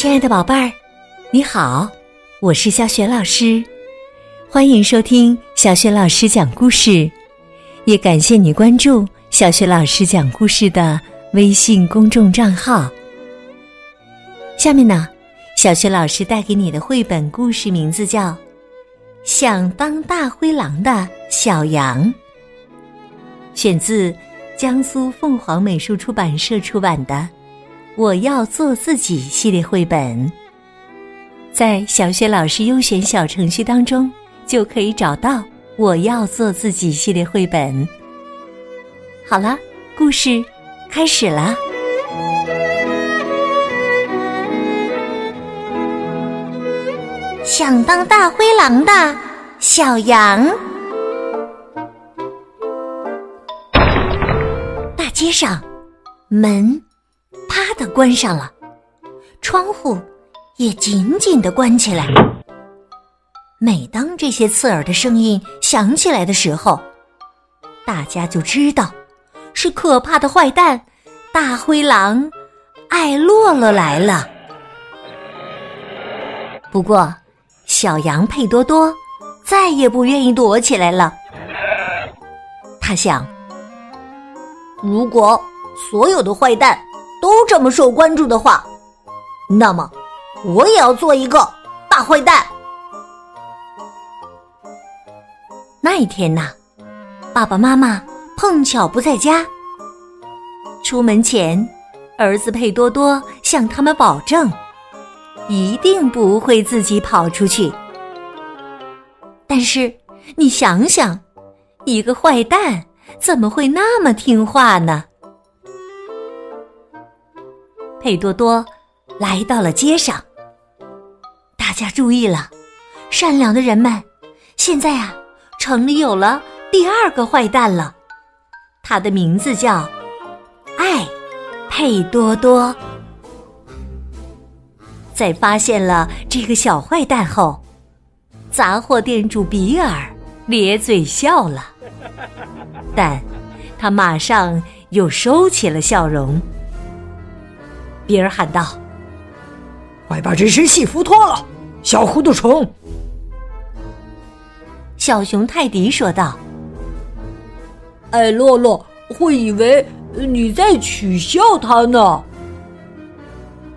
亲爱的宝贝儿，你好，我是小雪老师，欢迎收听小雪老师讲故事，也感谢你关注小雪老师讲故事的微信公众账号。下面呢，小雪老师带给你的绘本故事名字叫《想当大灰狼的小羊》，选自江苏凤凰美术出版社出版的。我要做自己系列绘本，在小雪老师优选小程序当中就可以找到我要做自己系列绘本。好了，故事开始了。想当大灰狼的小羊，大街上门。啪的关上了，窗户也紧紧的关起来。每当这些刺耳的声音响起来的时候，大家就知道是可怕的坏蛋大灰狼艾洛洛来了。不过，小羊佩多多再也不愿意躲起来了。他想，如果所有的坏蛋。都这么受关注的话，那么我也要做一个大坏蛋。那一天呐，爸爸妈妈碰巧不在家。出门前，儿子佩多多向他们保证，一定不会自己跑出去。但是你想想，一个坏蛋怎么会那么听话呢？佩多多来到了街上，大家注意了，善良的人们现在啊，城里有了第二个坏蛋了，他的名字叫爱佩多多。在发现了这个小坏蛋后，杂货店主比尔咧嘴笑了，但他马上又收起了笑容。比尔喊道：“快把这身戏服脱了，小糊涂虫！”小熊泰迪说道：“艾洛洛会以为你在取笑他呢。”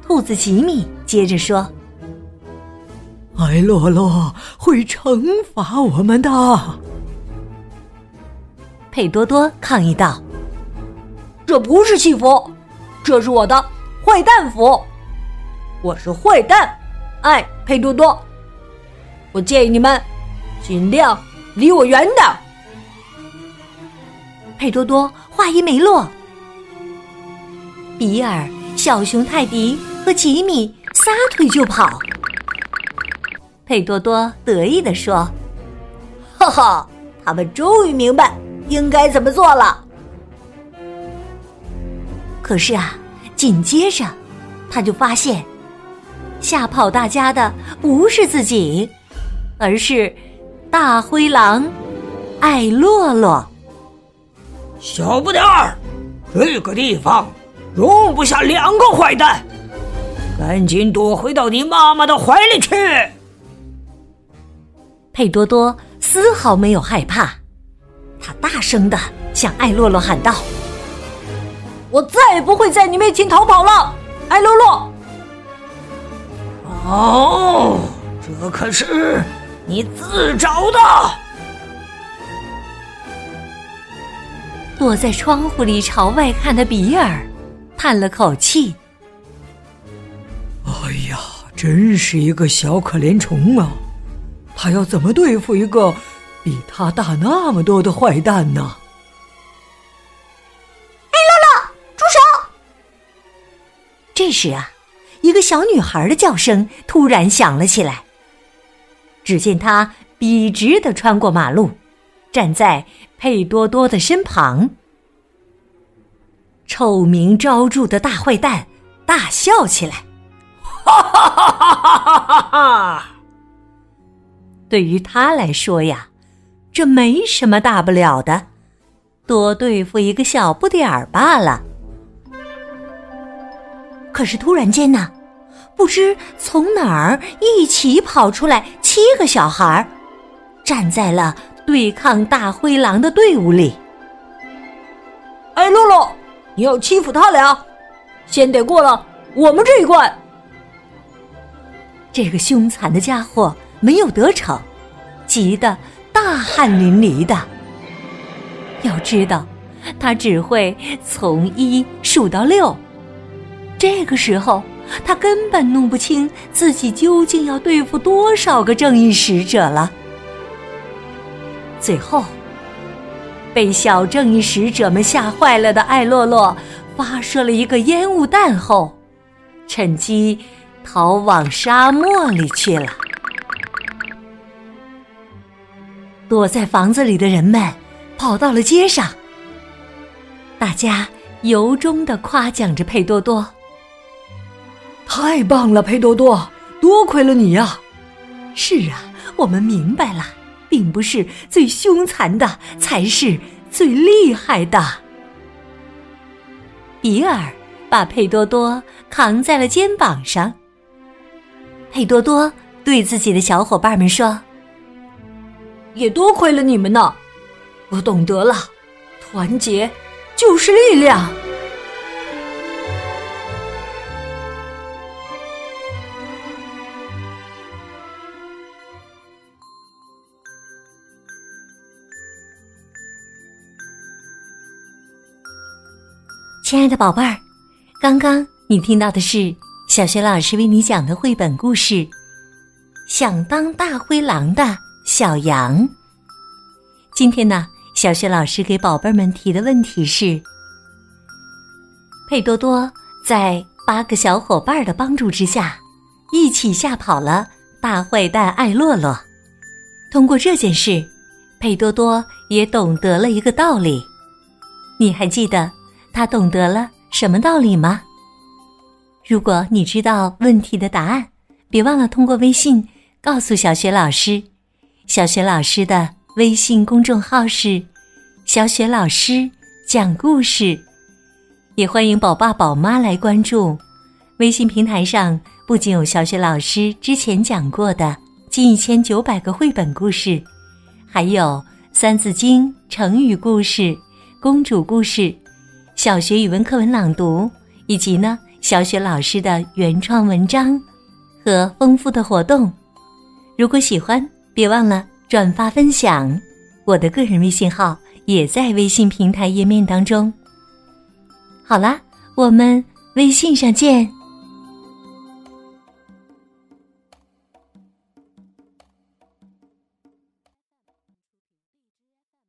兔子吉米接着说：“艾洛洛会惩罚我们的。”佩多多抗议道：“这不是戏服，这是我的。”坏蛋服，我是坏蛋，哎佩多多。我建议你们尽量离我远点。佩多多话音没落，比尔、小熊泰迪和吉米撒腿就跑。佩多多得意地说：“哈哈，他们终于明白应该怎么做了。”可是啊。紧接着，他就发现，吓跑大家的不是自己，而是大灰狼艾洛洛。小不点儿，这个地方容不下两个坏蛋，赶紧躲回到你妈妈的怀里去。佩多多丝毫没有害怕，他大声的向艾洛洛喊道。我再也不会在你面前逃跑了，艾洛洛。哦，这可是你自找的。躲在窗户里朝外看的比尔叹了口气：“哎呀，真是一个小可怜虫啊！他要怎么对付一个比他大那么多的坏蛋呢？”这时啊，一个小女孩的叫声突然响了起来。只见她笔直的穿过马路，站在佩多多的身旁。臭名昭著的大坏蛋大笑起来，哈哈哈哈哈哈！对于他来说呀，这没什么大不了的，多对付一个小不点儿罢了。可是突然间呢，不不知从哪儿一起跑出来七个小孩，站在了对抗大灰狼的队伍里。哎，洛洛，你要欺负他俩，先得过了我们这一关。这个凶残的家伙没有得逞，急得大汗淋漓的。要知道，他只会从一数到六。这个时候，他根本弄不清自己究竟要对付多少个正义使者了。最后，被小正义使者们吓坏了的艾洛洛发射了一个烟雾弹后，趁机逃往沙漠里去了。躲在房子里的人们跑到了街上，大家由衷的夸奖着佩多多。太棒了，佩多多，多亏了你呀！是啊，我们明白了，并不是最凶残的才是最厉害的。比尔把佩多多扛在了肩膀上。佩多多对自己的小伙伴们说：“也多亏了你们呢，我懂得了，团结就是力量。”亲爱的宝贝儿，刚刚你听到的是小学老师为你讲的绘本故事《想当大灰狼的小羊》。今天呢，小学老师给宝贝们提的问题是：佩多多在八个小伙伴的帮助之下，一起吓跑了大坏蛋艾洛洛。通过这件事，佩多多也懂得了一个道理。你还记得？他懂得了什么道理吗？如果你知道问题的答案，别忘了通过微信告诉小雪老师。小雪老师的微信公众号是“小雪老师讲故事”，也欢迎宝爸宝妈来关注。微信平台上不仅有小雪老师之前讲过的近一千九百个绘本故事，还有《三字经》成语故事、公主故事。小学语文课文朗读，以及呢小雪老师的原创文章和丰富的活动。如果喜欢，别忘了转发分享。我的个人微信号也在微信平台页面当中。好啦，我们微信上见。